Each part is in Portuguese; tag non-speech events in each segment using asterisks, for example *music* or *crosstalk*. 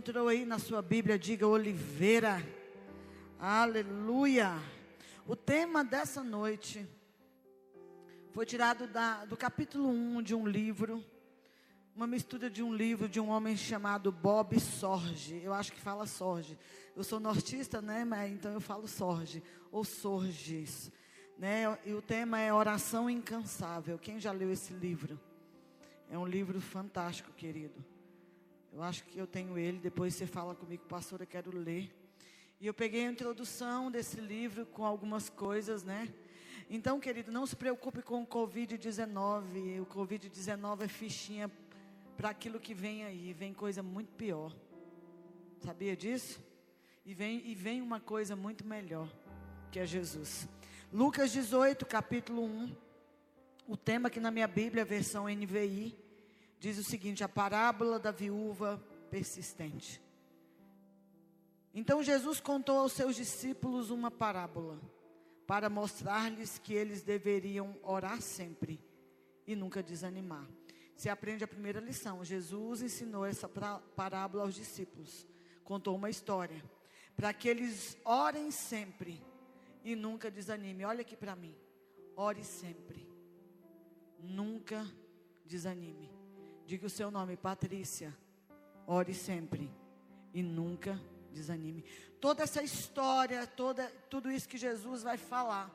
Entrou aí na sua Bíblia, diga Oliveira. Aleluia. O tema dessa noite foi tirado da, do capítulo 1 de um livro, uma mistura de um livro de um homem chamado Bob Sorge. Eu acho que fala Sorge. Eu sou nortista, né? Mas, então eu falo Sorge ou Sorges. Né? E o tema é Oração Incansável. Quem já leu esse livro? É um livro fantástico, querido. Eu acho que eu tenho ele. Depois você fala comigo, pastor, eu quero ler. E eu peguei a introdução desse livro com algumas coisas, né? Então, querido, não se preocupe com o Covid-19. O Covid-19 é fichinha para aquilo que vem aí. Vem coisa muito pior. Sabia disso? E vem, e vem uma coisa muito melhor, que é Jesus. Lucas 18, capítulo 1. O tema aqui na minha Bíblia, versão NVI, diz o seguinte: a parábola da viúva persistente. Então Jesus contou aos seus discípulos uma parábola para mostrar-lhes que eles deveriam orar sempre e nunca desanimar. Você aprende a primeira lição. Jesus ensinou essa parábola aos discípulos. Contou uma história. Para que eles orem sempre e nunca desanimem. Olha aqui para mim. Ore sempre. Nunca desanime. Diga o seu nome, Patrícia. Ore sempre e nunca desanime. Toda essa história, toda, tudo isso que Jesus vai falar,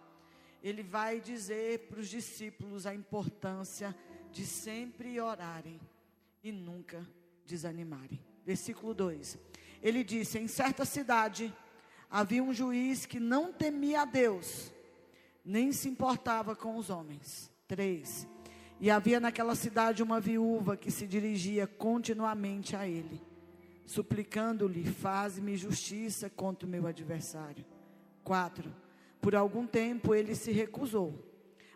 ele vai dizer para os discípulos a importância de sempre orarem e nunca desanimarem. Versículo 2. Ele disse: Em certa cidade havia um juiz que não temia a Deus, nem se importava com os homens. 3. E havia naquela cidade uma viúva que se dirigia continuamente a ele suplicando-lhe: Faze-me justiça contra o meu adversário. 4. Por algum tempo ele se recusou,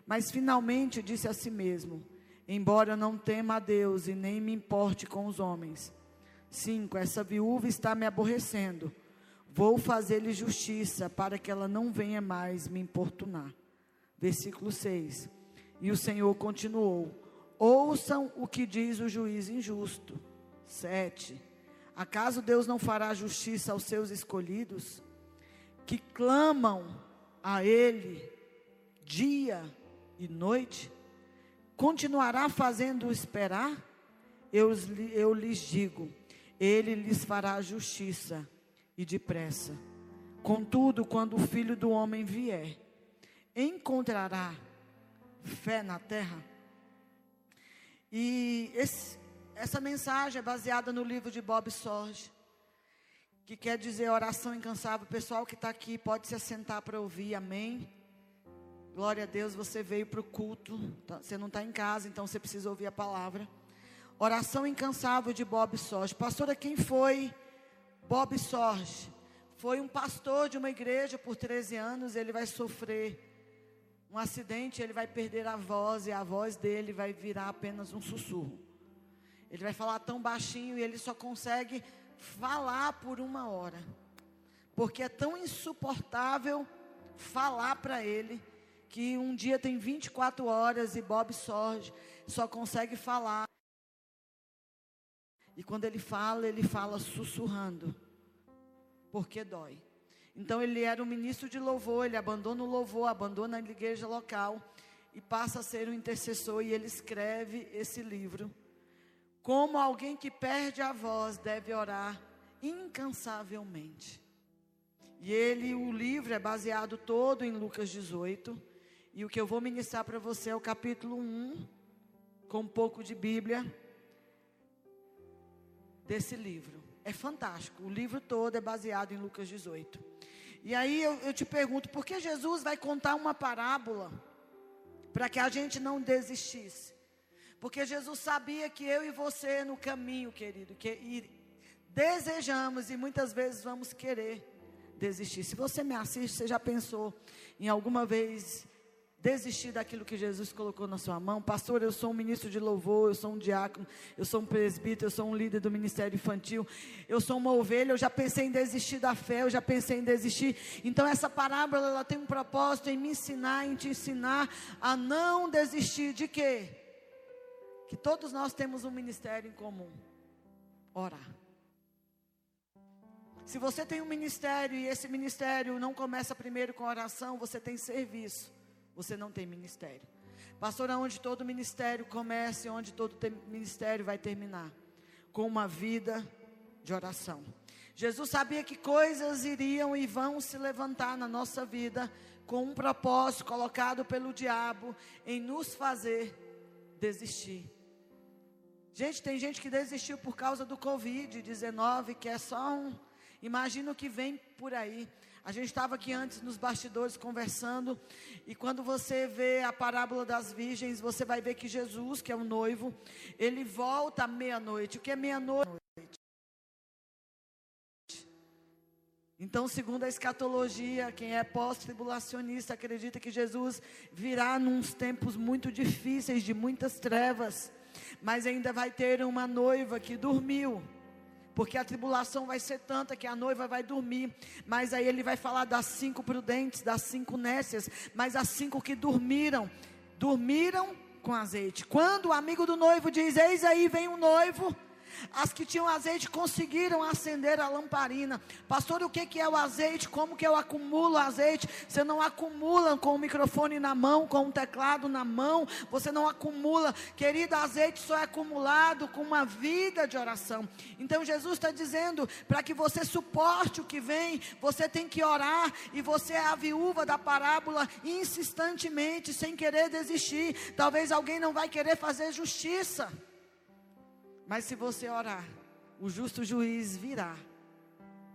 mas finalmente disse a si mesmo: Embora não tema a Deus e nem me importe com os homens. 5. Essa viúva está me aborrecendo. Vou fazer-lhe justiça para que ela não venha mais me importunar. Versículo 6. E o Senhor continuou: Ouçam o que diz o juiz injusto. 7. Acaso Deus não fará justiça aos seus escolhidos, que clamam a Ele dia e noite? Continuará fazendo esperar? Eu, eu lhes digo, Ele lhes fará justiça e depressa. Contudo, quando o filho do homem vier, encontrará fé na terra? E esse, essa mensagem é baseada no livro de Bob Sorge, que quer dizer oração incansável. O pessoal que está aqui pode se assentar para ouvir, amém? Glória a Deus, você veio para o culto, tá, você não está em casa, então você precisa ouvir a palavra. Oração incansável de Bob Sorge. Pastora, quem foi Bob Sorge? Foi um pastor de uma igreja por 13 anos, ele vai sofrer um acidente, ele vai perder a voz e a voz dele vai virar apenas um sussurro. Ele vai falar tão baixinho e ele só consegue falar por uma hora. Porque é tão insuportável falar para ele que um dia tem 24 horas e Bob Sorge só consegue falar. E quando ele fala, ele fala sussurrando, porque dói. Então ele era um ministro de louvor, ele abandona o louvor, abandona a igreja local e passa a ser um intercessor e ele escreve esse livro como alguém que perde a voz deve orar incansavelmente. E ele, o livro é baseado todo em Lucas 18. E o que eu vou ministrar para você é o capítulo 1, com um pouco de Bíblia desse livro. É fantástico. O livro todo é baseado em Lucas 18. E aí eu, eu te pergunto, por que Jesus vai contar uma parábola para que a gente não desistisse? Porque Jesus sabia que eu e você no caminho, querido, que desejamos e muitas vezes vamos querer desistir. Se você me assiste, você já pensou em alguma vez desistir daquilo que Jesus colocou na sua mão? Pastor, eu sou um ministro de louvor, eu sou um diácono, eu sou um presbítero, eu sou um líder do ministério infantil, eu sou uma ovelha, eu já pensei em desistir da fé, eu já pensei em desistir. Então essa parábola ela tem um propósito em me ensinar, em te ensinar a não desistir de quê? que todos nós temos um ministério em comum: orar. Se você tem um ministério e esse ministério não começa primeiro com oração, você tem serviço, você não tem ministério. Pastor, aonde todo ministério começa e onde todo ministério vai terminar? Com uma vida de oração. Jesus sabia que coisas iriam e vão se levantar na nossa vida com um propósito colocado pelo diabo em nos fazer desistir. Gente, tem gente que desistiu por causa do Covid-19, que é só um. Imagina o que vem por aí. A gente estava aqui antes nos bastidores conversando, e quando você vê a parábola das virgens, você vai ver que Jesus, que é o noivo, ele volta à meia-noite. O que é meia-noite? Então, segundo a escatologia, quem é pós-tribulacionista acredita que Jesus virá nos tempos muito difíceis, de muitas trevas, mas ainda vai ter uma noiva que dormiu porque a tribulação vai ser tanta que a noiva vai dormir. Mas aí ele vai falar das cinco prudentes, das cinco nécias, mas as cinco que dormiram, dormiram com azeite. Quando o amigo do noivo diz: Eis aí vem o um noivo as que tinham azeite conseguiram acender a lamparina. Pastor, o que, é o azeite? Como que eu acumulo azeite? Você não acumula com o microfone na mão, com o teclado na mão. Você não acumula. Querido, azeite só é acumulado com uma vida de oração. Então Jesus está dizendo: para que você suporte o que vem, você tem que orar. E você é a viúva da parábola insistentemente, sem querer desistir. Talvez alguém não vai querer fazer justiça. Mas se você orar, o justo juiz virá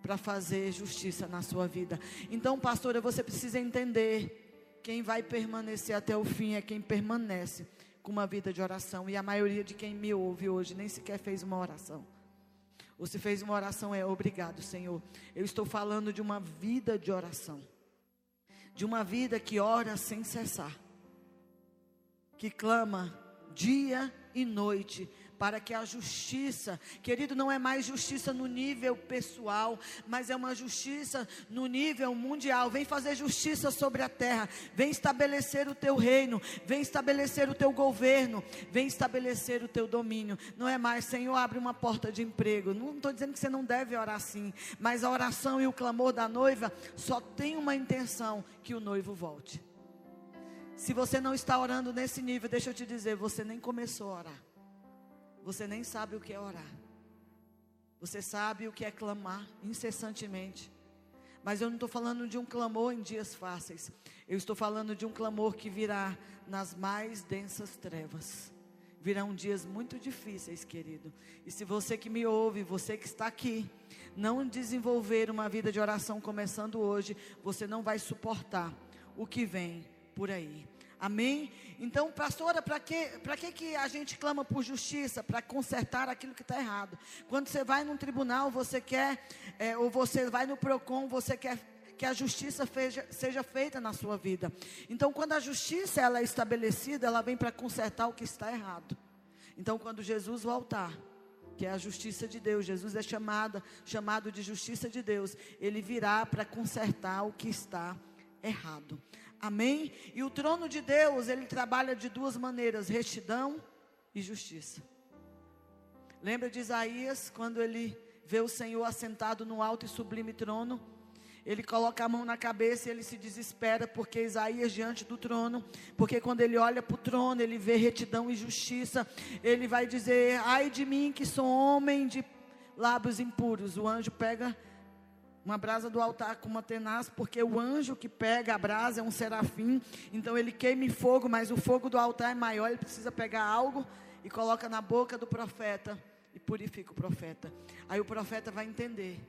para fazer justiça na sua vida. Então, pastora, você precisa entender: quem vai permanecer até o fim é quem permanece com uma vida de oração. E a maioria de quem me ouve hoje nem sequer fez uma oração. Ou se fez uma oração, é obrigado, Senhor. Eu estou falando de uma vida de oração. De uma vida que ora sem cessar. Que clama dia e noite para que a justiça, querido, não é mais justiça no nível pessoal, mas é uma justiça no nível mundial. Vem fazer justiça sobre a terra, vem estabelecer o teu reino, vem estabelecer o teu governo, vem estabelecer o teu domínio. Não é mais, Senhor, abre uma porta de emprego. Não estou dizendo que você não deve orar assim, mas a oração e o clamor da noiva só tem uma intenção: que o noivo volte. Se você não está orando nesse nível, deixa eu te dizer, você nem começou a orar. Você nem sabe o que é orar. Você sabe o que é clamar incessantemente. Mas eu não estou falando de um clamor em dias fáceis. Eu estou falando de um clamor que virá nas mais densas trevas. Virão dias muito difíceis, querido. E se você que me ouve, você que está aqui, não desenvolver uma vida de oração começando hoje, você não vai suportar o que vem por aí. Amém? Então, pastora, para que, que, que a gente clama por justiça? Para consertar aquilo que está errado. Quando você vai num tribunal, você quer, é, ou você vai no PROCON, você quer que a justiça feja, seja feita na sua vida. Então, quando a justiça ela é estabelecida, ela vem para consertar o que está errado. Então, quando Jesus voltar, que é a justiça de Deus, Jesus é chamada, chamado de justiça de Deus, ele virá para consertar o que está errado. Amém? E o trono de Deus, ele trabalha de duas maneiras: retidão e justiça. Lembra de Isaías, quando ele vê o Senhor assentado no alto e sublime trono? Ele coloca a mão na cabeça e ele se desespera, porque Isaías diante do trono, porque quando ele olha para o trono, ele vê retidão e justiça. Ele vai dizer: Ai de mim que sou homem de lábios impuros. O anjo pega uma brasa do altar com uma tenaz, porque o anjo que pega a brasa é um serafim, então ele queima em fogo, mas o fogo do altar é maior, ele precisa pegar algo e coloca na boca do profeta e purifica o profeta. Aí o profeta vai entender: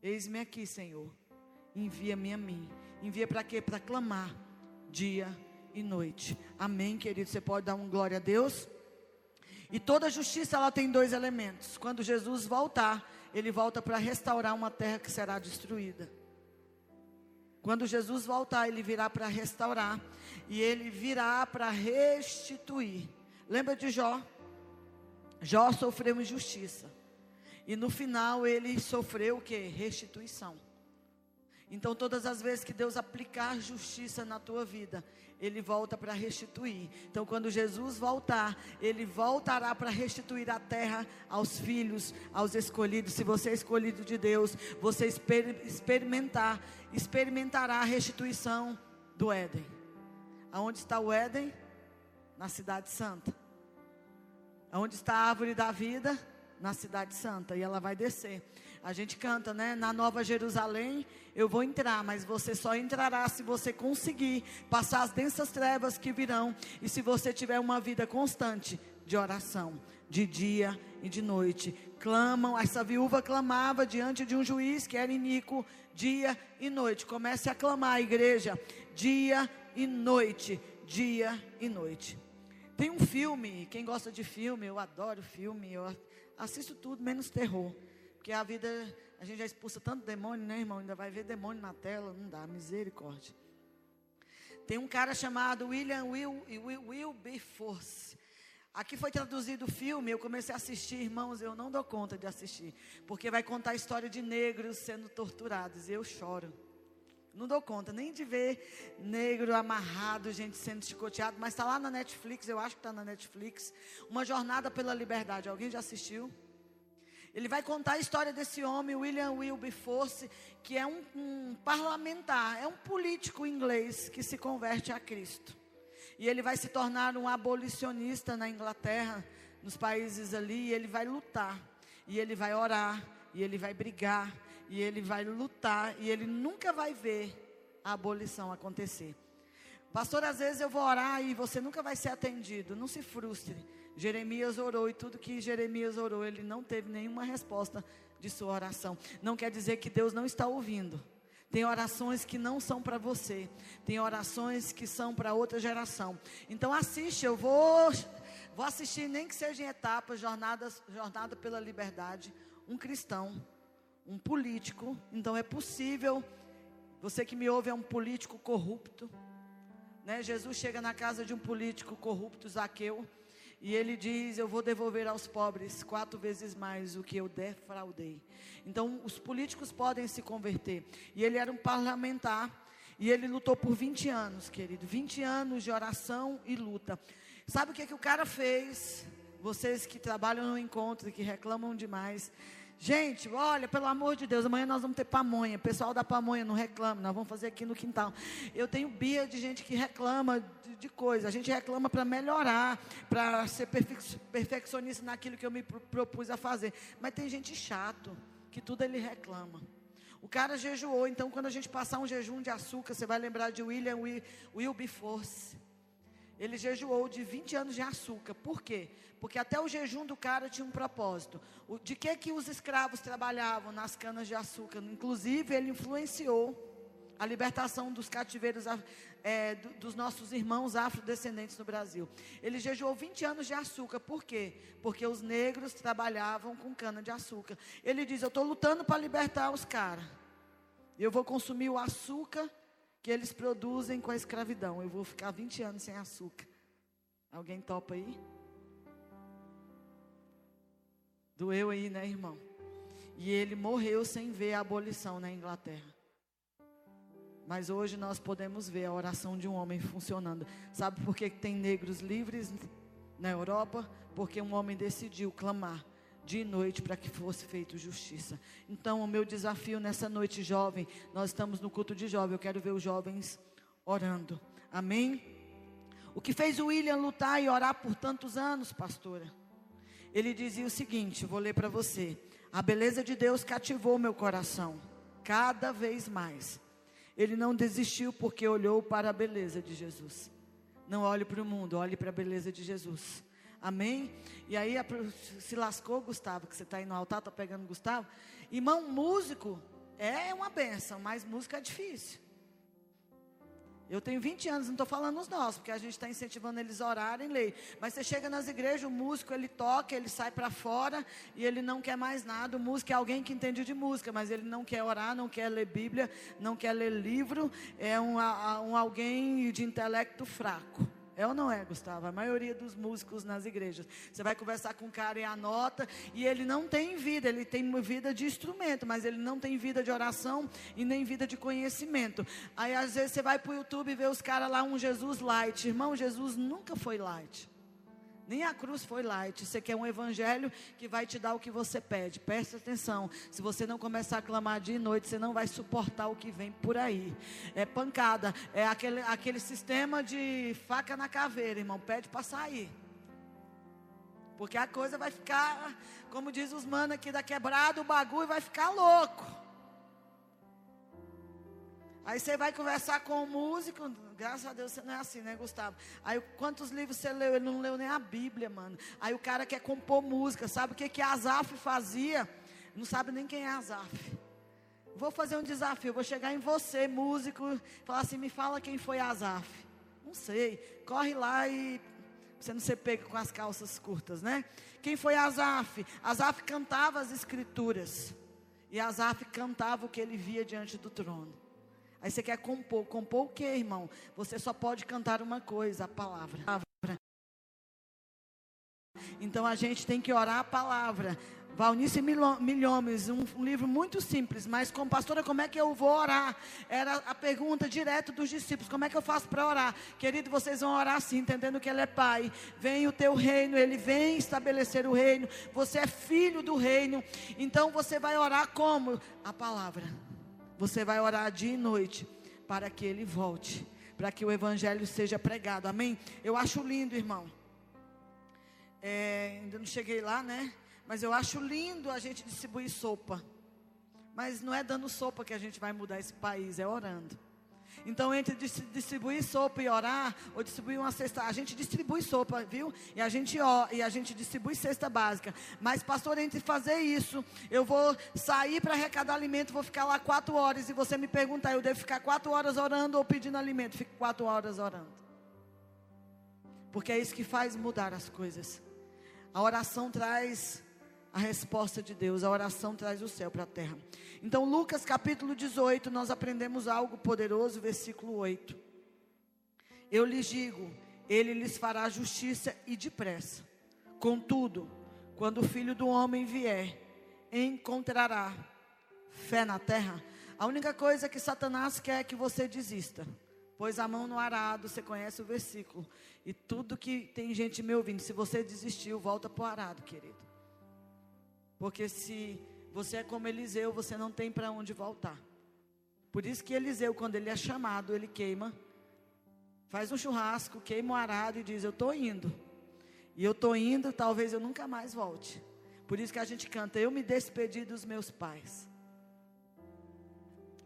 Eis-me aqui, Senhor. Envia-me a mim. Envia para quê? Para clamar dia e noite. Amém, querido. Você pode dar um glória a Deus? E toda justiça ela tem dois elementos. Quando Jesus voltar, ele volta para restaurar uma terra que será destruída. Quando Jesus voltar, ele virá para restaurar e ele virá para restituir. Lembra de Jó? Jó sofreu injustiça. E no final ele sofreu o que? Restituição. Então, todas as vezes que Deus aplicar justiça na tua vida, Ele volta para restituir. Então, quando Jesus voltar, Ele voltará para restituir a terra aos filhos, aos escolhidos. Se você é escolhido de Deus, você experimentar, experimentará a restituição do Éden. Aonde está o Éden? Na Cidade Santa. Aonde está a árvore da vida? Na Cidade Santa. E ela vai descer. A gente canta, né? Na Nova Jerusalém eu vou entrar, mas você só entrará se você conseguir passar as densas trevas que virão e se você tiver uma vida constante de oração, de dia e de noite. Clamam, essa viúva clamava diante de um juiz que era iníquo, dia e noite. Comece a clamar, igreja, dia e noite, dia e noite. Tem um filme, quem gosta de filme, eu adoro filme, eu assisto tudo menos terror. Porque a vida, a gente já expulsa tanto demônio, né, irmão? Ainda vai ver demônio na tela, não dá, misericórdia. Tem um cara chamado William Will, Will, Will Force. Aqui foi traduzido o filme, eu comecei a assistir, irmãos, eu não dou conta de assistir, porque vai contar a história de negros sendo torturados, eu choro. Não dou conta nem de ver negro amarrado, gente sendo chicoteado, mas está lá na Netflix, eu acho que está na Netflix. Uma jornada pela liberdade. Alguém já assistiu? Ele vai contar a história desse homem, William Wilberforce, que é um, um parlamentar, é um político inglês que se converte a Cristo. E ele vai se tornar um abolicionista na Inglaterra, nos países ali, e ele vai lutar, e ele vai orar, e ele vai brigar, e ele vai lutar, e ele nunca vai ver a abolição acontecer. Pastor, às vezes eu vou orar e você nunca vai ser atendido, não se frustre. Jeremias orou e tudo que Jeremias orou, ele não teve nenhuma resposta de sua oração. Não quer dizer que Deus não está ouvindo. Tem orações que não são para você, tem orações que são para outra geração. Então assiste, eu vou vou assistir nem que seja em etapas, jornadas, jornada pela liberdade, um cristão, um político. Então é possível. Você que me ouve é um político corrupto, né? Jesus chega na casa de um político corrupto, Zaqueu. E ele diz: Eu vou devolver aos pobres quatro vezes mais o que eu defraudei. Então, os políticos podem se converter. E ele era um parlamentar. E ele lutou por 20 anos, querido. 20 anos de oração e luta. Sabe o que, que o cara fez? Vocês que trabalham no encontro e que reclamam demais. Gente, olha, pelo amor de Deus, amanhã nós vamos ter pamonha. Pessoal da pamonha não reclama, nós vamos fazer aqui no quintal. Eu tenho bia de gente que reclama de, de coisa. A gente reclama para melhorar, para ser perfe perfeccionista naquilo que eu me propus a fazer. Mas tem gente chato, que tudo ele reclama. O cara jejuou, então quando a gente passar um jejum de açúcar, você vai lembrar de William Wilberforce. Ele jejuou de 20 anos de açúcar. Por quê? Porque até o jejum do cara tinha um propósito. O, de que que os escravos trabalhavam nas canas de açúcar? Inclusive, ele influenciou a libertação dos cativeiros é, do, dos nossos irmãos afrodescendentes no Brasil. Ele jejuou 20 anos de açúcar. Por quê? Porque os negros trabalhavam com cana de açúcar. Ele diz: Eu estou lutando para libertar os caras. Eu vou consumir o açúcar que eles produzem com a escravidão. Eu vou ficar 20 anos sem açúcar. Alguém topa aí? Doeu aí, né, irmão? E ele morreu sem ver a abolição na Inglaterra. Mas hoje nós podemos ver a oração de um homem funcionando. Sabe por que tem negros livres na Europa? Porque um homem decidiu clamar dia e noite para que fosse feita justiça. Então, o meu desafio nessa noite, jovem, nós estamos no culto de jovem, eu quero ver os jovens orando. Amém? O que fez o William lutar e orar por tantos anos, pastora? Ele dizia o seguinte: vou ler para você. A beleza de Deus cativou meu coração, cada vez mais. Ele não desistiu porque olhou para a beleza de Jesus. Não olhe para o mundo, olhe para a beleza de Jesus. Amém? E aí se lascou, Gustavo, que você está aí no altar, está pegando Gustavo. Irmão, músico é uma benção, mas música é difícil. Eu tenho 20 anos, não estou falando os nossos, porque a gente está incentivando eles a orarem, ler. Mas você chega nas igrejas, o músico ele toca, ele sai para fora e ele não quer mais nada. O músico é alguém que entende de música, mas ele não quer orar, não quer ler Bíblia, não quer ler livro. É um, um alguém de intelecto fraco. É ou não é, Gustavo? A maioria dos músicos nas igrejas. Você vai conversar com um cara e anota, e ele não tem vida, ele tem vida de instrumento, mas ele não tem vida de oração e nem vida de conhecimento. Aí às vezes você vai para o YouTube e vê os caras lá, um Jesus light. Irmão, Jesus nunca foi light. Nem a cruz foi light. Você quer um evangelho que vai te dar o que você pede. Preste atenção. Se você não começar a clamar dia e noite, você não vai suportar o que vem por aí. É pancada. É aquele, aquele sistema de faca na caveira, irmão. Pede para sair. Porque a coisa vai ficar, como diz os manos aqui da quebrada, o bagulho vai ficar louco. Aí você vai conversar com o músico, graças a Deus você não é assim, né, Gustavo? Aí quantos livros você leu? Ele não leu nem a Bíblia, mano. Aí o cara quer compor música, sabe o que que Azaf fazia? Não sabe nem quem é Azaf. Vou fazer um desafio, vou chegar em você, músico, falar assim, me fala quem foi Azaf. Não sei. Corre lá e você não ser pego com as calças curtas, né? Quem foi Azaf? Azaf cantava as escrituras. E Azaf cantava o que ele via diante do trono. Aí você quer compor. Compor o que, irmão? Você só pode cantar uma coisa, a palavra. Então a gente tem que orar a palavra. Valnice Milhomes, um, um, livro muito simples, mas com pastora, como é que eu vou orar? Era a pergunta direto dos discípulos: como é que eu faço para orar? Querido, vocês vão orar assim, entendendo que Ele é Pai. Vem o teu reino, Ele vem estabelecer o reino. Você é filho do reino, então você vai orar como? A palavra. Você vai orar dia e noite para que ele volte, para que o evangelho seja pregado. Amém? Eu acho lindo, irmão. É, ainda não cheguei lá, né? Mas eu acho lindo a gente distribuir sopa. Mas não é dando sopa que a gente vai mudar esse país, é orando. Então, entre distribuir sopa e orar, ou distribuir uma cesta, a gente distribui sopa, viu? E a gente ó, e a gente distribui cesta básica. Mas, pastor, entre fazer isso, eu vou sair para arrecadar alimento, vou ficar lá quatro horas, e você me perguntar, eu devo ficar quatro horas orando ou pedindo alimento? Fico quatro horas orando. Porque é isso que faz mudar as coisas. A oração traz a resposta de Deus, a oração traz o céu para a terra. Então, Lucas capítulo 18, nós aprendemos algo poderoso, versículo 8. Eu lhes digo, ele lhes fará justiça e depressa. Contudo, quando o filho do homem vier, encontrará fé na terra. A única coisa que Satanás quer é que você desista. Pois a mão no arado, você conhece o versículo. E tudo que tem gente me ouvindo, se você desistiu, volta para o arado, querido. Porque se você é como Eliseu, você não tem para onde voltar. Por isso que Eliseu, quando ele é chamado, ele queima, faz um churrasco, queima o arado e diz: Eu estou indo. E eu estou indo, talvez eu nunca mais volte. Por isso que a gente canta: Eu me despedi dos meus pais.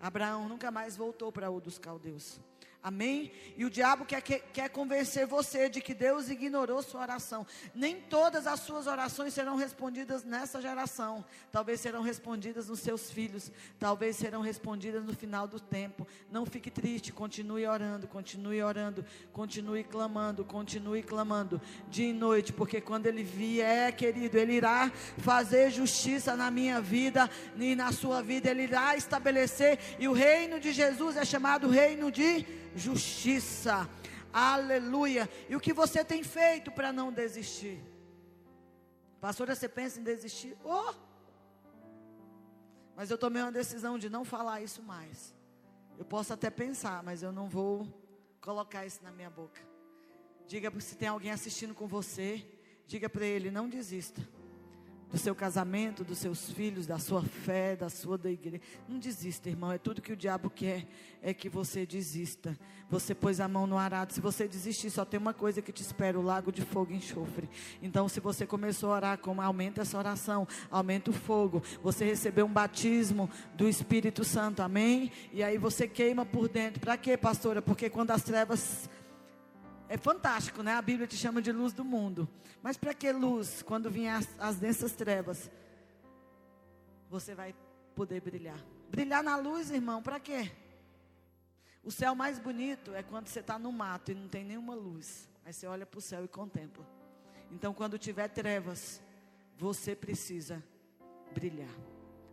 Abraão nunca mais voltou para o dos caldeus. Amém? E o diabo quer, quer, convencer você de que Deus ignorou sua oração. Nem todas as suas orações serão respondidas nessa geração. Talvez serão respondidas nos seus filhos. Talvez serão respondidas no final do tempo. Não fique triste. Continue orando, continue orando, continue clamando, continue clamando. Dia e noite, porque quando Ele vier, querido, Ele irá fazer justiça na minha vida e na sua vida. Ele irá estabelecer. E o reino de Jesus é chamado reino de justiça. Aleluia. E o que você tem feito para não desistir? Pastora, você pensa em desistir? Oh! Mas eu tomei uma decisão de não falar isso mais. Eu posso até pensar, mas eu não vou colocar isso na minha boca. Diga se tem alguém assistindo com você, diga para ele, não desista do seu casamento, dos seus filhos, da sua fé, da sua da igreja. Não desista, irmão. É tudo que o diabo quer é que você desista. Você pôs a mão no arado. Se você desistir, só tem uma coisa que te espera: o lago de fogo e enxofre. Então, se você começou a orar, como aumenta essa oração, aumenta o fogo. Você recebeu um batismo do Espírito Santo, amém? E aí você queima por dentro. Para quê, pastora? Porque quando as trevas é fantástico, né? A Bíblia te chama de luz do mundo. Mas para que luz quando vier as, as densas trevas? Você vai poder brilhar. Brilhar na luz, irmão, para quê? O céu mais bonito é quando você está no mato e não tem nenhuma luz. Aí você olha para o céu e contempla. Então, quando tiver trevas, você precisa brilhar.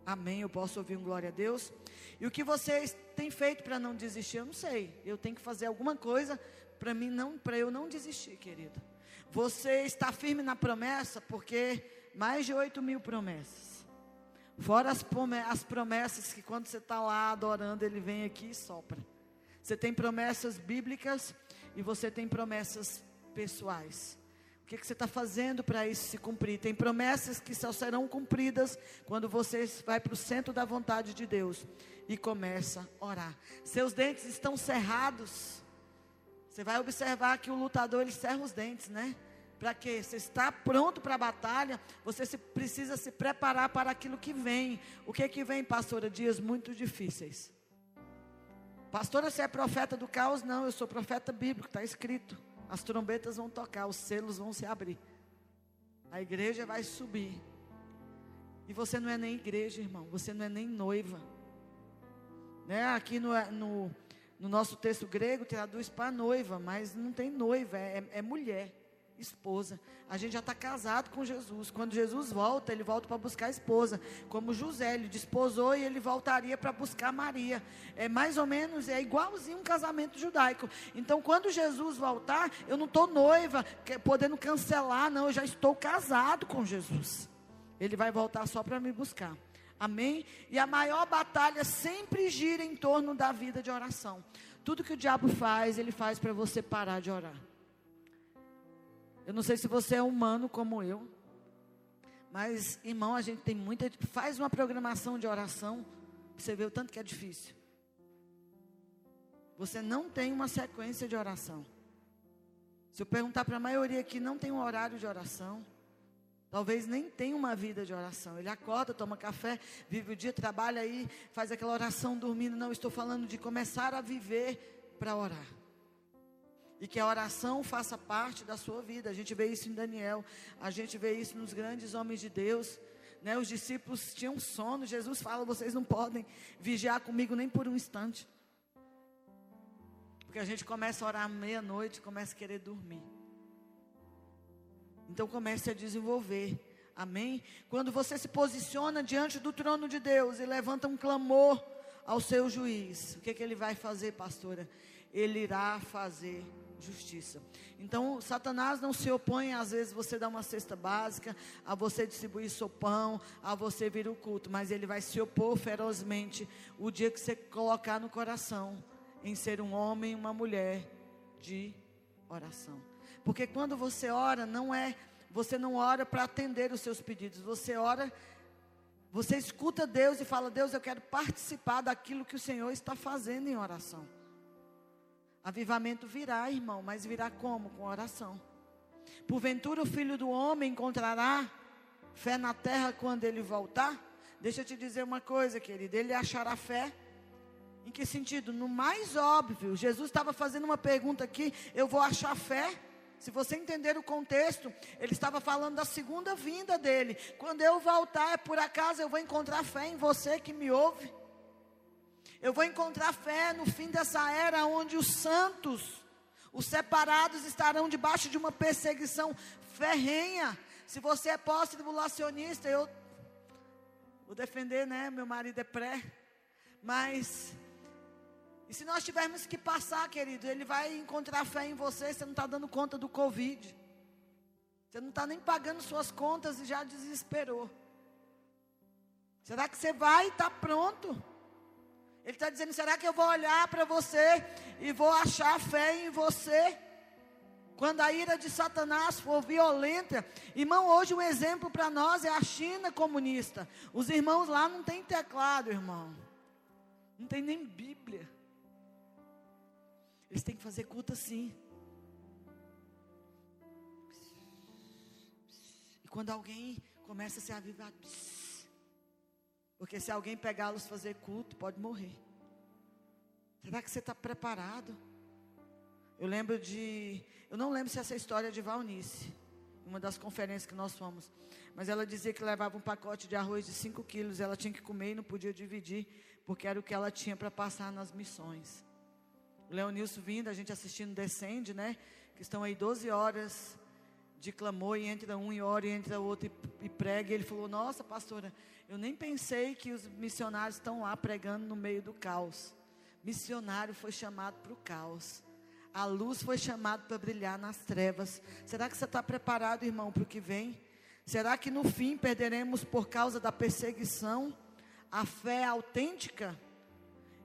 Amém. Eu posso ouvir um glória a Deus. E o que vocês têm feito para não desistir? Eu não sei. Eu tenho que fazer alguma coisa para mim não, para eu não desistir, querido. Você está firme na promessa, porque mais de 8 mil promessas. Fora as, as promessas que quando você está lá adorando, ele vem aqui e sopra. Você tem promessas bíblicas e você tem promessas pessoais. O que, que você está fazendo para isso se cumprir? Tem promessas que só serão cumpridas quando você vai para o centro da vontade de Deus e começa a orar. Seus dentes estão cerrados. Você vai observar que o lutador ele cerra os dentes, né? Para quê? Você está pronto para a batalha, você se, precisa se preparar para aquilo que vem. O que que vem, pastora? Dias muito difíceis. Pastora, você é profeta do caos? Não, eu sou profeta bíblico, está escrito. As trombetas vão tocar, os selos vão se abrir. A igreja vai subir. E você não é nem igreja, irmão. Você não é nem noiva. Né? Aqui no, no, no nosso texto grego traduz para noiva, mas não tem noiva, é, é mulher esposa. A gente já está casado com Jesus. Quando Jesus volta, ele volta para buscar a esposa. Como José, ele desposou e ele voltaria para buscar Maria. É mais ou menos, é igualzinho um casamento judaico. Então, quando Jesus voltar, eu não estou noiva, podendo cancelar, não. Eu já estou casado com Jesus. Ele vai voltar só para me buscar. Amém? E a maior batalha sempre gira em torno da vida de oração. Tudo que o diabo faz, ele faz para você parar de orar. Eu não sei se você é humano como eu. Mas, irmão, a gente tem muita. Faz uma programação de oração. Você ver o tanto que é difícil. Você não tem uma sequência de oração. Se eu perguntar para a maioria aqui, não tem um horário de oração. Talvez nem tenha uma vida de oração. Ele acorda, toma café, vive o dia, trabalha aí, faz aquela oração dormindo. Não, estou falando de começar a viver para orar e que a oração faça parte da sua vida. A gente vê isso em Daniel, a gente vê isso nos grandes homens de Deus. Né? Os discípulos tinham sono. Jesus fala: vocês não podem vigiar comigo nem por um instante. Porque a gente começa a orar meia-noite, começa a querer dormir. Então comece a desenvolver. Amém? Quando você se posiciona diante do trono de Deus e levanta um clamor ao seu juiz, o que, que ele vai fazer, pastora? Ele irá fazer justiça. Então, Satanás não se opõe, às vezes você dá uma cesta básica, a você distribuir sopão, a você vir o culto, mas ele vai se opor ferozmente o dia que você colocar no coração em ser um homem e uma mulher de oração. Porque quando você ora, não é, você não ora para atender os seus pedidos, você ora você escuta Deus e fala: Deus, eu quero participar daquilo que o Senhor está fazendo em oração. Avivamento virá, irmão, mas virá como? Com oração. Porventura o filho do homem encontrará fé na terra quando ele voltar? Deixa eu te dizer uma coisa, querido. Ele achará fé. Em que sentido? No mais óbvio. Jesus estava fazendo uma pergunta aqui. Eu vou achar fé? Se você entender o contexto, ele estava falando da segunda vinda dele. Quando eu voltar, por acaso eu vou encontrar fé em você que me ouve? Eu vou encontrar fé no fim dessa era onde os santos, os separados, estarão debaixo de uma perseguição ferrenha. Se você é pós-tribulacionista, eu vou defender, né? Meu marido é pré. Mas, e se nós tivermos que passar, querido, ele vai encontrar fé em você. Você não está dando conta do Covid. Você não está nem pagando suas contas e já desesperou. Será que você vai estar tá pronto? Ele está dizendo: será que eu vou olhar para você e vou achar fé em você? Quando a ira de Satanás for violenta, irmão, hoje um exemplo para nós é a China comunista. Os irmãos lá não tem teclado, irmão. Não tem nem Bíblia. Eles têm que fazer culto assim. E quando alguém começa a se avivar, porque se alguém pegá-los fazer culto, pode morrer. Será que você está preparado? Eu lembro de. Eu não lembro se essa história é de Valnice, uma das conferências que nós fomos. Mas ela dizia que levava um pacote de arroz de 5 quilos, ela tinha que comer e não podia dividir, porque era o que ela tinha para passar nas missões. Leonilson vindo, a gente assistindo Descende, né? Que estão aí 12 horas de clamor, e entra um e ora, e entra outro e, e prega. E ele falou: Nossa, pastora, eu nem pensei que os missionários estão lá pregando no meio do caos. Missionário foi chamado para o caos. A luz foi chamada para brilhar nas trevas. Será que você está preparado, irmão, para o que vem? Será que no fim perderemos por causa da perseguição a fé autêntica?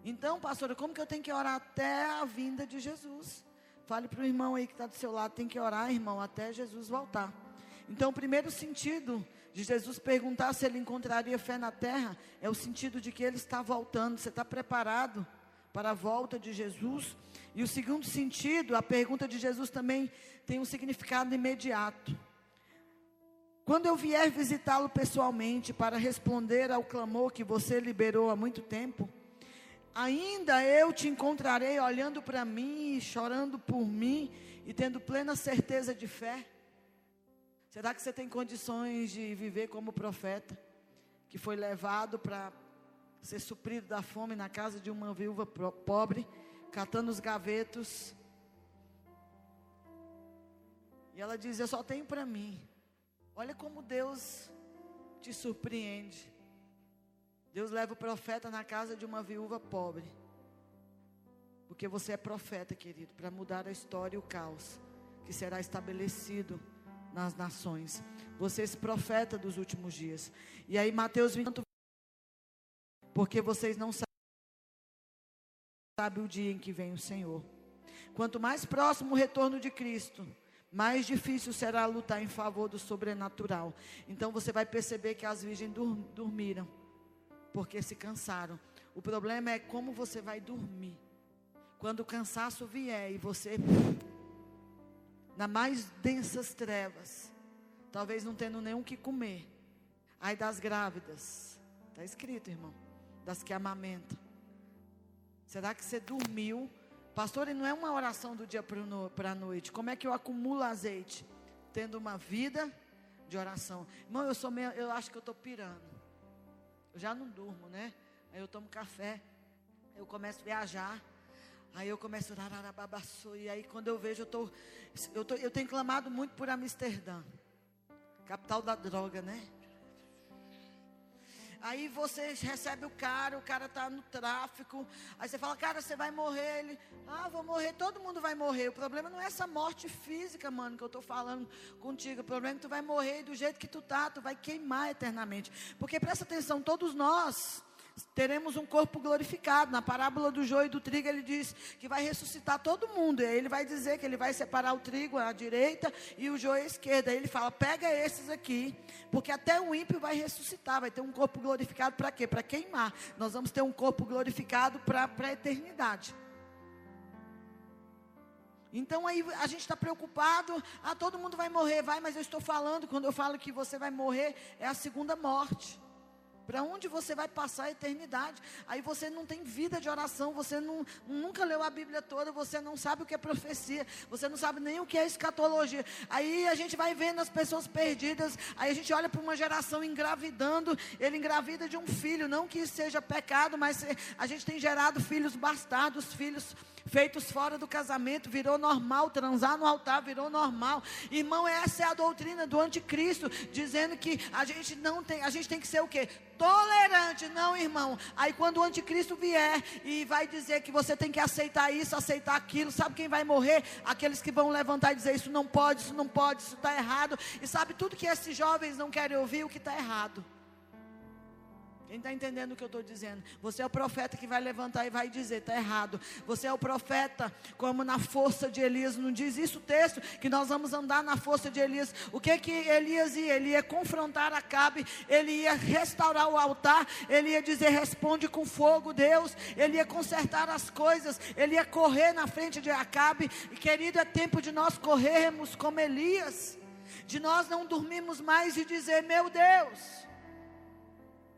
Então, pastora, como que eu tenho que orar até a vinda de Jesus? Fale para o irmão aí que está do seu lado, tem que orar, irmão, até Jesus voltar. Então, o primeiro sentido de Jesus perguntar se ele encontraria fé na terra é o sentido de que ele está voltando. Você está preparado para a volta de Jesus? E o segundo sentido, a pergunta de Jesus também tem um significado imediato. Quando eu vier visitá-lo pessoalmente para responder ao clamor que você liberou há muito tempo, ainda eu te encontrarei olhando para mim, chorando por mim e tendo plena certeza de fé? Será que você tem condições de viver como profeta, que foi levado para ser suprido da fome na casa de uma viúva pobre, catando os gavetos? E ela diz: Eu só tenho para mim. Olha como Deus te surpreende. Deus leva o profeta na casa de uma viúva pobre. Porque você é profeta, querido, para mudar a história e o caos que será estabelecido nas nações. Você é esse profeta dos últimos dias. E aí, Mateus 20. Porque vocês não sabem o dia em que vem o Senhor. Quanto mais próximo o retorno de Cristo, mais difícil será lutar em favor do sobrenatural. Então você vai perceber que as virgens dormiram porque se cansaram. O problema é como você vai dormir. Quando o cansaço vier e você na mais densas trevas, talvez não tendo nenhum que comer. Ai das grávidas. Está escrito, irmão. Das que amamentam. Será que você dormiu? Pastor, e não é uma oração do dia para a noite. Como é que eu acumulo azeite? Tendo uma vida de oração. Irmão, eu sou meio, eu acho que eu estou pirando. Eu já não durmo, né? Aí eu tomo café, eu começo a viajar. Aí eu começo a e aí quando eu vejo eu tô, eu tô eu tenho clamado muito por Amsterdã. Capital da droga, né? Aí você recebe o cara, o cara está no tráfico. Aí você fala, cara, você vai morrer. Ele, ah, vou morrer, todo mundo vai morrer. O problema não é essa morte física, mano, que eu estou falando contigo. O problema é que tu vai morrer do jeito que tu tá, tu vai queimar eternamente. Porque presta atenção, todos nós teremos um corpo glorificado. Na parábola do joio e do trigo, ele diz que vai ressuscitar todo mundo. E aí ele vai dizer que ele vai separar o trigo à direita e o joio à esquerda. Aí ele fala: pega esses aqui, porque até o ímpio vai ressuscitar, vai ter um corpo glorificado para quê? Para queimar. Nós vamos ter um corpo glorificado para a eternidade. Então aí a gente está preocupado, ah, todo mundo vai morrer, vai, mas eu estou falando, quando eu falo que você vai morrer, é a segunda morte. Para onde você vai passar a eternidade? Aí você não tem vida de oração, você não, nunca leu a Bíblia toda, você não sabe o que é profecia, você não sabe nem o que é escatologia. Aí a gente vai vendo as pessoas perdidas, aí a gente olha para uma geração engravidando, ele engravida de um filho, não que isso seja pecado, mas a gente tem gerado filhos bastardos, filhos feitos fora do casamento, virou normal, transar no altar virou normal. Irmão, essa é a doutrina do anticristo, dizendo que a gente não tem, a gente tem que ser o quê? Tolerante, não, irmão. Aí quando o anticristo vier e vai dizer que você tem que aceitar isso, aceitar aquilo, sabe quem vai morrer? Aqueles que vão levantar e dizer isso não pode, isso não pode, isso está errado. E sabe tudo que esses jovens não querem ouvir, o que está errado. Quem está entendendo o que eu estou dizendo? Você é o profeta que vai levantar e vai dizer, está errado. Você é o profeta, como na força de Elias, não diz isso o texto, que nós vamos andar na força de Elias. O que que Elias ia? Ele ia confrontar Acabe, ele ia restaurar o altar, ele ia dizer, responde com fogo, Deus. Ele ia consertar as coisas, ele ia correr na frente de Acabe. E querido, é tempo de nós corrermos como Elias, de nós não dormirmos mais e dizer, meu Deus.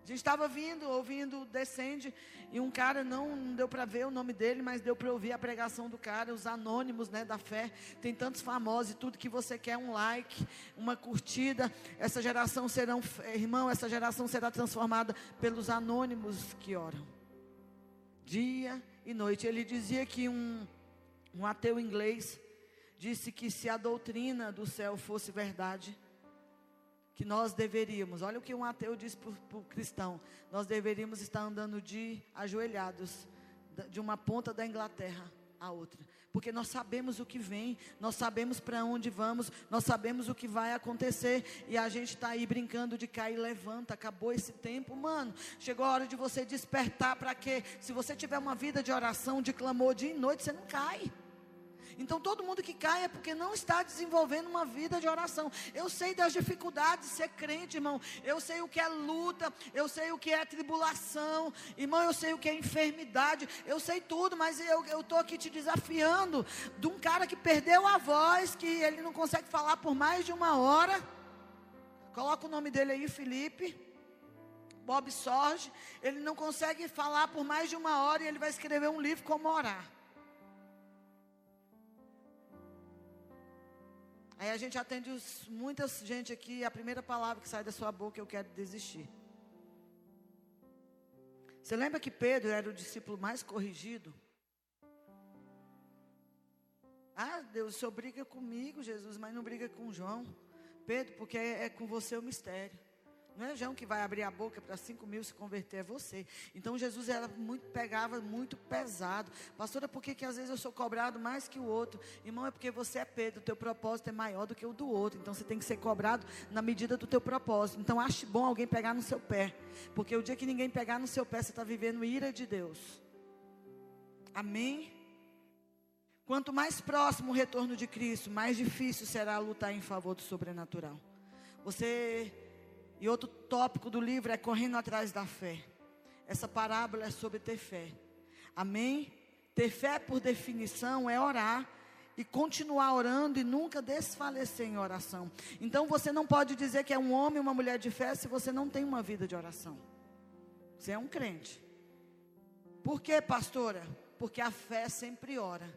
A gente estava vindo, ouvindo Descende, e um cara, não, não deu para ver o nome dele, mas deu para ouvir a pregação do cara, os anônimos né, da fé. Tem tantos famosos e tudo que você quer, um like, uma curtida. Essa geração serão, irmão, essa geração será transformada pelos anônimos que oram. Dia e noite. Ele dizia que um, um ateu inglês disse que se a doutrina do céu fosse verdade, que nós deveríamos, olha o que um ateu diz para o cristão, nós deveríamos estar andando de ajoelhados, de uma ponta da Inglaterra a outra. Porque nós sabemos o que vem, nós sabemos para onde vamos, nós sabemos o que vai acontecer. E a gente está aí brincando de cair, levanta, acabou esse tempo, mano. Chegou a hora de você despertar para quê? Se você tiver uma vida de oração, de clamor dia e noite, você não cai. Então todo mundo que cai é porque não está desenvolvendo uma vida de oração. Eu sei das dificuldades de ser crente, irmão. Eu sei o que é luta, eu sei o que é tribulação, irmão, eu sei o que é enfermidade, eu sei tudo, mas eu estou aqui te desafiando de um cara que perdeu a voz, que ele não consegue falar por mais de uma hora. Coloca o nome dele aí, Felipe. Bob Sorge, ele não consegue falar por mais de uma hora e ele vai escrever um livro como orar. Aí a gente atende os, muita gente aqui, a primeira palavra que sai da sua boca, eu quero desistir. Você lembra que Pedro era o discípulo mais corrigido? Ah, Deus, o senhor briga comigo, Jesus, mas não briga com João. Pedro, porque é, é com você o mistério. Não é João que vai abrir a boca para cinco mil se converter, é você. Então Jesus era muito, pegava muito pesado. Pastora, por que, que às vezes eu sou cobrado mais que o outro? Irmão, é porque você é Pedro, teu propósito é maior do que o do outro. Então você tem que ser cobrado na medida do teu propósito. Então ache bom alguém pegar no seu pé. Porque o dia que ninguém pegar no seu pé, você está vivendo ira de Deus. Amém? Quanto mais próximo o retorno de Cristo, mais difícil será lutar em favor do sobrenatural. Você e outro tópico do livro é correndo atrás da fé. Essa parábola é sobre ter fé. Amém? Ter fé, por definição, é orar e continuar orando e nunca desfalecer em oração. Então você não pode dizer que é um homem ou uma mulher de fé se você não tem uma vida de oração. Você é um crente. Por quê, pastora? Porque a fé sempre ora.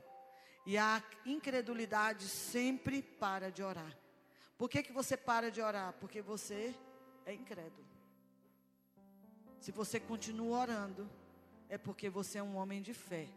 E a incredulidade sempre para de orar. Por que, que você para de orar? Porque você é incrédulo. Se você continua orando, é porque você é um homem de fé.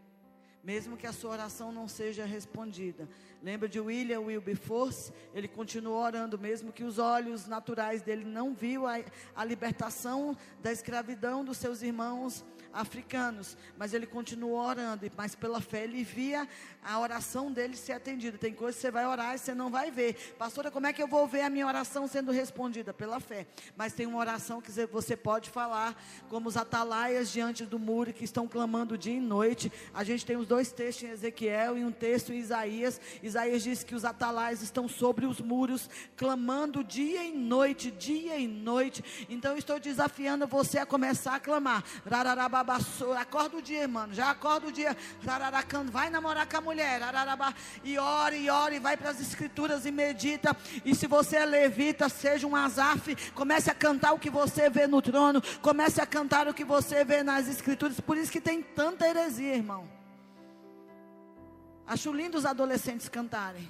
Mesmo que a sua oração não seja respondida. Lembra de William Wilberforce? Ele continuou orando, mesmo que os olhos naturais dele não viu a, a libertação da escravidão dos seus irmãos africanos, mas ele continuou orando, mas pela fé ele via a oração dele ser atendida. Tem coisas que você vai orar e você não vai ver. Pastora, como é que eu vou ver a minha oração sendo respondida? Pela fé. Mas tem uma oração que você pode falar, como os atalaias diante do muro que estão clamando dia e noite. A gente tem os dois textos em Ezequiel e um texto em Isaías. Isaías diz que os atalaias estão sobre os muros, clamando dia e noite, dia e noite. Então eu estou desafiando você a começar a clamar. Acorda o dia, mano. Já acorda o dia. Vai namorar com a mulher. E ore, e ore, e vai para as escrituras e medita. E se você é levita, seja um azaf. Comece a cantar o que você vê no trono. Comece a cantar o que você vê nas escrituras. Por isso que tem tanta heresia, irmão. Acho lindo os adolescentes cantarem.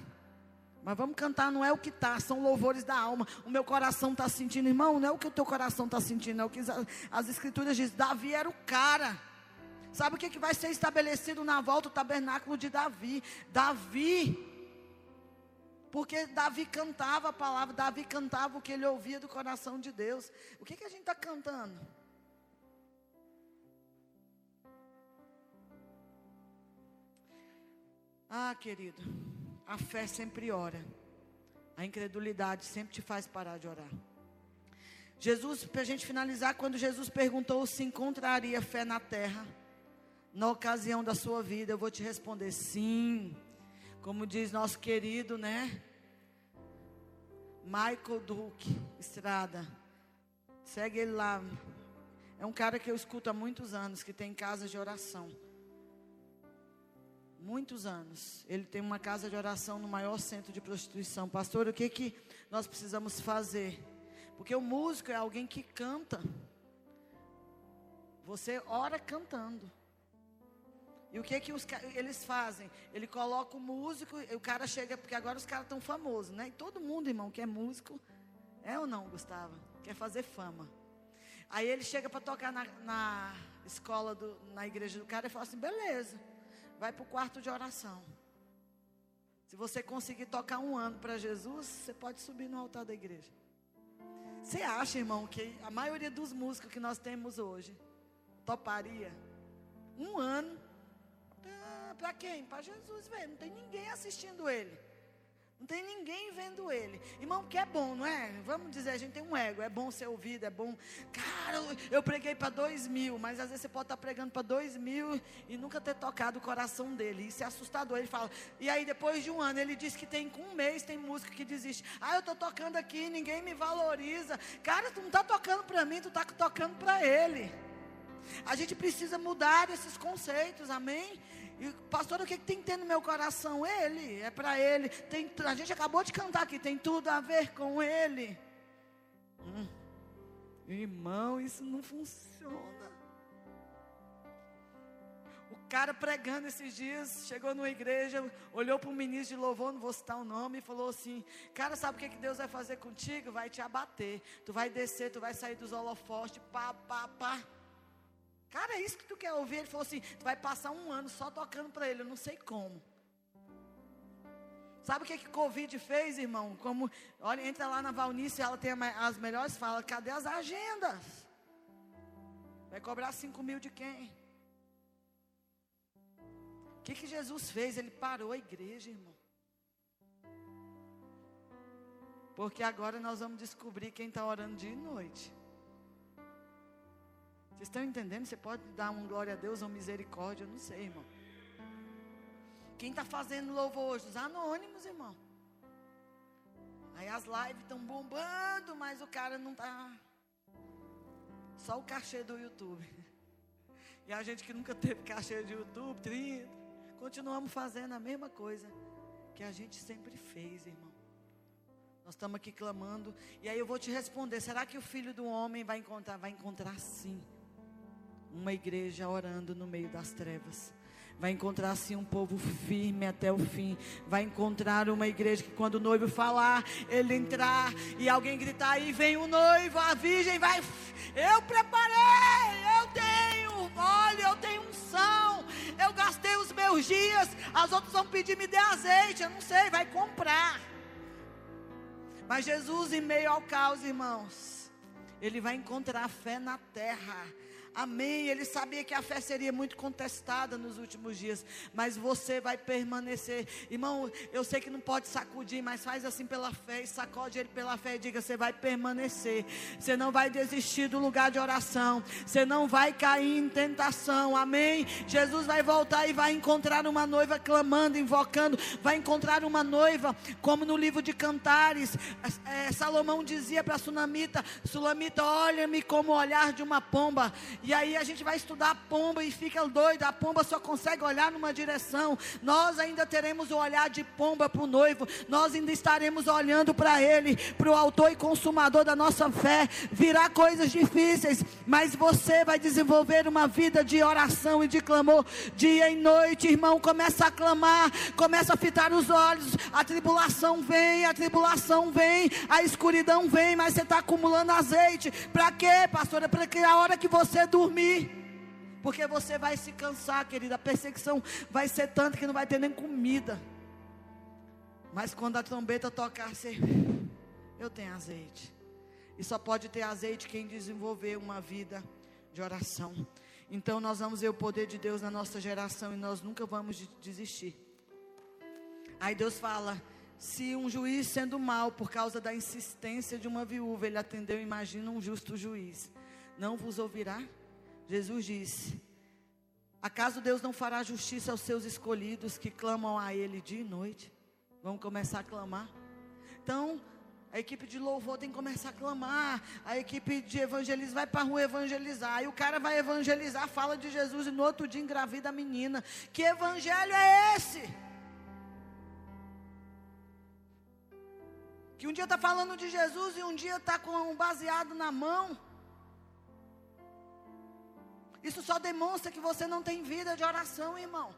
Mas vamos cantar, não é o que está, são louvores da alma. O meu coração está sentindo, irmão, não é o que o teu coração está sentindo, é o que as, as escrituras dizem. Davi era o cara. Sabe o que, que vai ser estabelecido na volta do tabernáculo de Davi? Davi. Porque Davi cantava a palavra, Davi cantava o que ele ouvia do coração de Deus. O que, que a gente está cantando? Ah, querido. A fé sempre ora. A incredulidade sempre te faz parar de orar. Jesus, para a gente finalizar, quando Jesus perguntou se encontraria fé na terra, na ocasião da sua vida, eu vou te responder sim. Como diz nosso querido, né? Michael Duque Estrada. Segue ele lá. É um cara que eu escuto há muitos anos, que tem casa de oração muitos anos. Ele tem uma casa de oração no maior centro de prostituição. Pastor, o que que nós precisamos fazer? Porque o músico é alguém que canta. Você ora cantando. E o que que os, eles fazem? Ele coloca o músico, o cara chega, porque agora os caras estão famosos, né? E todo mundo, irmão, que é músico, é ou não, Gustavo? Quer fazer fama. Aí ele chega para tocar na, na escola, do, na igreja do cara e fala assim: beleza vai para o quarto de oração. Se você conseguir tocar um ano para Jesus, você pode subir no altar da igreja. Você acha, irmão, que a maioria dos músicos que nós temos hoje toparia? Um ano. Tá, para quem? Para Jesus ver. Não tem ninguém assistindo ele. Não tem ninguém vendo ele. Irmão, que é bom, não é? Vamos dizer, a gente tem um ego. É bom ser ouvido, é bom. Cara, eu preguei para dois mil, mas às vezes você pode estar pregando para dois mil e nunca ter tocado o coração dele. Isso é assustador. Ele fala. E aí, depois de um ano, ele diz que tem com um mês tem música que desiste. Ah, eu estou tocando aqui, ninguém me valoriza. Cara, tu não está tocando para mim, tu está tocando para ele. A gente precisa mudar esses conceitos, amém? E, pastor, o que, que tem que ter no meu coração? Ele, é para ele. Tem, a gente acabou de cantar aqui, tem tudo a ver com ele. Hum. Irmão, isso não funciona. O cara pregando esses dias, chegou numa igreja, olhou para o ministro de louvor, não vou citar o nome, e falou assim: Cara, sabe o que, que Deus vai fazer contigo? Vai te abater. Tu vai descer, tu vai sair dos holofotes, pá, pá, pá. Cara, é isso que tu quer ouvir? Ele falou assim: tu vai passar um ano só tocando para ele, eu não sei como. Sabe o que que Covid fez, irmão? Como, olha, entra lá na Valnice, ela tem as melhores falas. Cadê as agendas? Vai cobrar cinco mil de quem? O que que Jesus fez? Ele parou a igreja, irmão. Porque agora nós vamos descobrir quem está orando dia e noite. Vocês estão entendendo? Você pode dar um glória a Deus ou misericórdia, eu não sei, irmão. Quem está fazendo louvor hoje? Os anônimos, irmão. Aí as lives estão bombando, mas o cara não está. Só o cachê do YouTube. *laughs* E a gente que nunca teve cachê de YouTube, 30, continuamos fazendo a mesma coisa que a gente sempre fez, irmão. Nós estamos aqui clamando. E aí eu vou te responder: será que o filho do homem vai encontrar? Vai encontrar sim uma igreja orando no meio das trevas. Vai encontrar assim um povo firme até o fim. Vai encontrar uma igreja que quando o noivo falar, ele entrar e alguém gritar aí vem o noivo, a virgem vai. Eu preparei, eu tenho óleo, eu tenho unção, eu gastei os meus dias. As outras vão pedir me dê azeite, eu não sei, vai comprar. Mas Jesus em meio ao caos, irmãos, ele vai encontrar fé na terra Amém. Ele sabia que a fé seria muito contestada nos últimos dias, mas você vai permanecer. Irmão, eu sei que não pode sacudir, mas faz assim pela fé e sacode ele pela fé e diga: você vai permanecer. Você não vai desistir do lugar de oração. Você não vai cair em tentação. Amém. Jesus vai voltar e vai encontrar uma noiva clamando, invocando. Vai encontrar uma noiva, como no livro de Cantares. É, Salomão dizia para Sunamita: Sulamita, olha-me como o olhar de uma pomba. E aí a gente vai estudar a pomba e fica doido. A pomba só consegue olhar numa direção. Nós ainda teremos o olhar de pomba para o noivo. Nós ainda estaremos olhando para ele, para o autor e consumador da nossa fé. Virá coisas difíceis, mas você vai desenvolver uma vida de oração e de clamor dia e noite, irmão. Começa a clamar, começa a fitar os olhos. A tribulação vem, a tribulação vem, a escuridão vem, mas você está acumulando azeite. Para quê, pastora? Para que a hora que você dormir. Porque você vai se cansar, querida. A perseguição vai ser tanta que não vai ter nem comida. Mas quando a trombeta tocar, você. Eu tenho azeite. E só pode ter azeite quem desenvolver uma vida de oração. Então nós vamos ver o poder de Deus na nossa geração e nós nunca vamos desistir. Aí Deus fala: se um juiz sendo mal por causa da insistência de uma viúva, ele atendeu, imagina um justo juiz, não vos ouvirá? Jesus disse: Acaso Deus não fará justiça aos seus escolhidos que clamam a Ele dia e noite? Vamos começar a clamar. Então, a equipe de louvor tem que começar a clamar. A equipe de evangelismo vai para a rua evangelizar. Aí o cara vai evangelizar, fala de Jesus e no outro dia engravida a menina. Que evangelho é esse? Que um dia está falando de Jesus e um dia está com um baseado na mão. Isso só demonstra que você não tem vida de oração, irmão.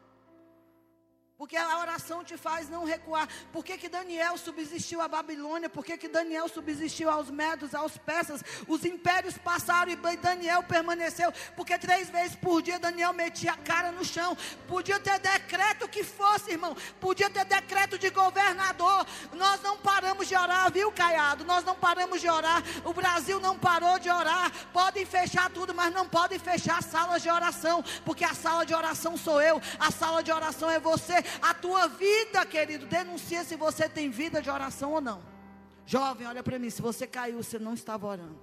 Porque a oração te faz não recuar. Por que, que Daniel subsistiu à Babilônia? Por que, que Daniel subsistiu aos medos, aos persas? Os impérios passaram e Daniel permaneceu. Porque três vezes por dia Daniel metia a cara no chão. Podia ter decreto que fosse, irmão. Podia ter decreto de governador. Nós não paramos de orar, viu, Caiado? Nós não paramos de orar. O Brasil não parou de orar. Podem fechar tudo, mas não podem fechar salas de oração. Porque a sala de oração sou eu. A sala de oração é você a tua vida, querido. Denuncia se você tem vida de oração ou não. Jovem, olha para mim. Se você caiu, você não estava orando.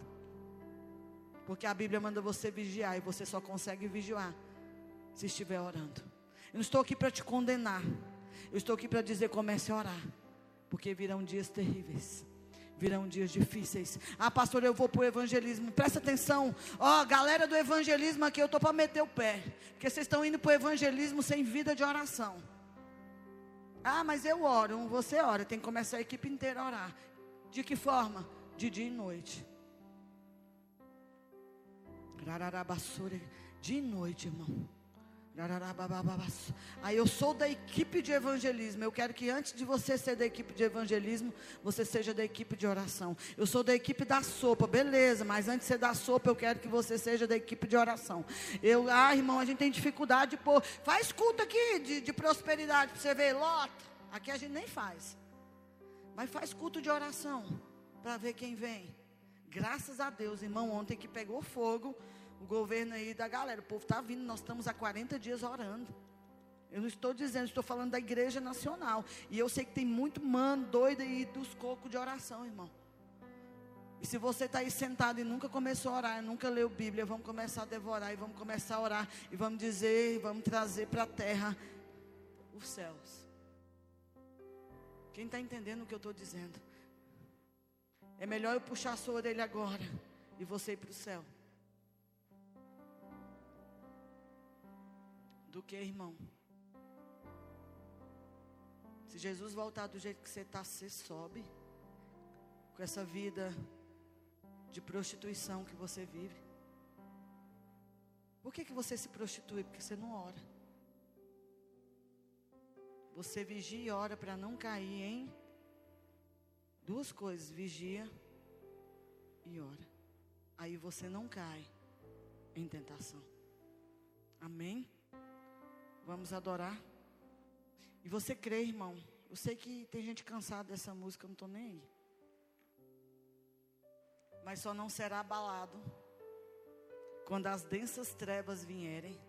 Porque a Bíblia manda você vigiar e você só consegue vigiar se estiver orando. Eu não estou aqui para te condenar. Eu estou aqui para dizer: comece a orar. Porque virão dias terríveis. Virão dias difíceis. Ah, pastor, eu vou para o evangelismo. Presta atenção. Ó, oh, galera do evangelismo aqui, eu estou para meter o pé. Porque vocês estão indo para o evangelismo sem vida de oração. Ah, mas eu oro. Você ora. Tem que começar a equipe inteira a orar. De que forma? De dia e noite. De noite, irmão. Aí eu sou da equipe de evangelismo. Eu quero que antes de você ser da equipe de evangelismo, você seja da equipe de oração. Eu sou da equipe da sopa, beleza, mas antes de ser da sopa, eu quero que você seja da equipe de oração. Eu, ah, irmão, a gente tem dificuldade de pôr. Faz culto aqui de, de prosperidade para você ver, lota. Aqui a gente nem faz. Mas faz culto de oração para ver quem vem. Graças a Deus, irmão, ontem que pegou fogo o governo aí da galera. O povo está vindo, nós estamos há 40 dias orando. Eu não estou dizendo, estou falando da igreja nacional. E eu sei que tem muito mano doido aí dos cocos de oração, irmão. E se você está aí sentado e nunca começou a orar, nunca leu Bíblia, vamos começar a devorar e vamos começar a orar. E vamos dizer, vamos trazer para a terra os céus. Quem está entendendo o que eu estou dizendo? É melhor eu puxar a sua orelha agora e você ir para o céu. Do que irmão. Se Jesus voltar do jeito que você está, você sobe. Com essa vida de prostituição que você vive. Por que, que você se prostitui? Porque você não ora. Você vigia e ora para não cair em duas coisas: vigia e ora. Aí você não cai em tentação. Amém? Vamos adorar. E você crê, irmão. Eu sei que tem gente cansada dessa música, eu não estou nem aí. Mas só não será abalado quando as densas trevas vierem,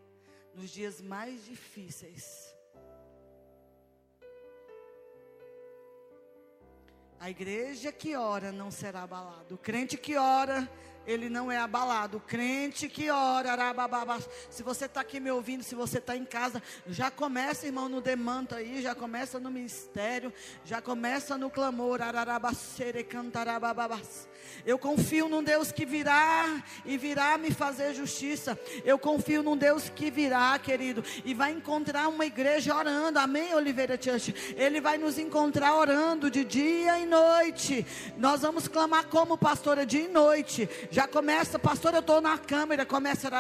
nos dias mais difíceis. A igreja que ora não será abalado. O crente que ora ele não é abalado. O crente que ora, arabababa. se você está aqui me ouvindo, se você está em casa, já começa, irmão, no demanto aí, já começa no ministério, já começa no clamor. Eu confio num Deus que virá e virá me fazer justiça. Eu confio num Deus que virá, querido, e vai encontrar uma igreja orando. Amém, Oliveira Church? Ele vai nos encontrar orando de dia e noite. Nós vamos clamar como pastora dia e noite. Já começa, pastor, eu estou na câmera, começa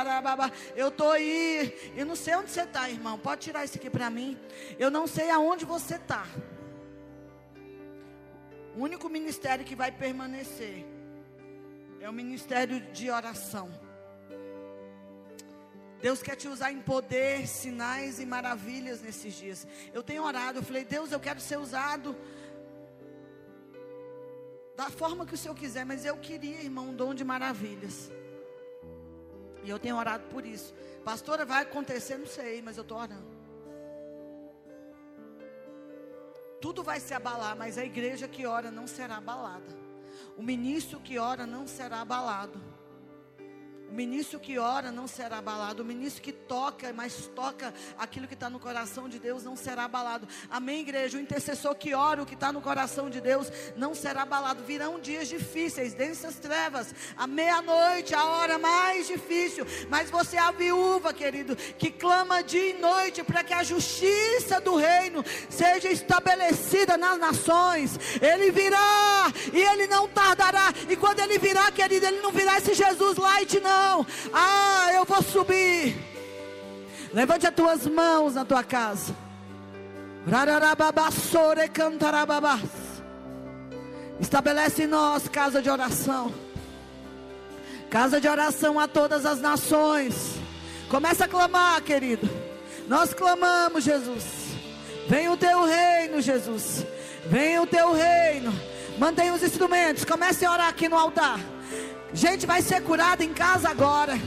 eu estou aí. Eu não sei onde você está, irmão. Pode tirar isso aqui para mim. Eu não sei aonde você está. O único ministério que vai permanecer é o ministério de oração. Deus quer te usar em poder, sinais e maravilhas nesses dias. Eu tenho orado, eu falei, Deus, eu quero ser usado da forma que o Senhor quiser, mas eu queria, irmão, um dom de maravilhas. E eu tenho orado por isso. Pastora, vai acontecer, não sei, mas eu estou orando. Tudo vai se abalar, mas a igreja que ora não será abalada. O ministro que ora não será abalado. O ministro que ora não será abalado. O ministro que toca, mas toca aquilo que está no coração de Deus, não será abalado. Amém, igreja? O intercessor que ora o que está no coração de Deus não será abalado. Virão dias difíceis, densas trevas. A meia-noite, a hora mais difícil. Mas você é a viúva, querido, que clama dia e noite para que a justiça do reino seja estabelecida nas nações. Ele virá e ele não tardará. E quando ele virá, querido, ele não virá esse Jesus light, não não. Ah, eu vou subir. Levante as tuas mãos na tua casa. Estabelece em nós casa de oração. Casa de oração a todas as nações. Começa a clamar, querido. Nós clamamos, Jesus. Vem o teu reino, Jesus. Vem o teu reino. Mantenha os instrumentos. Comece a orar aqui no altar. Gente vai ser curada em casa agora.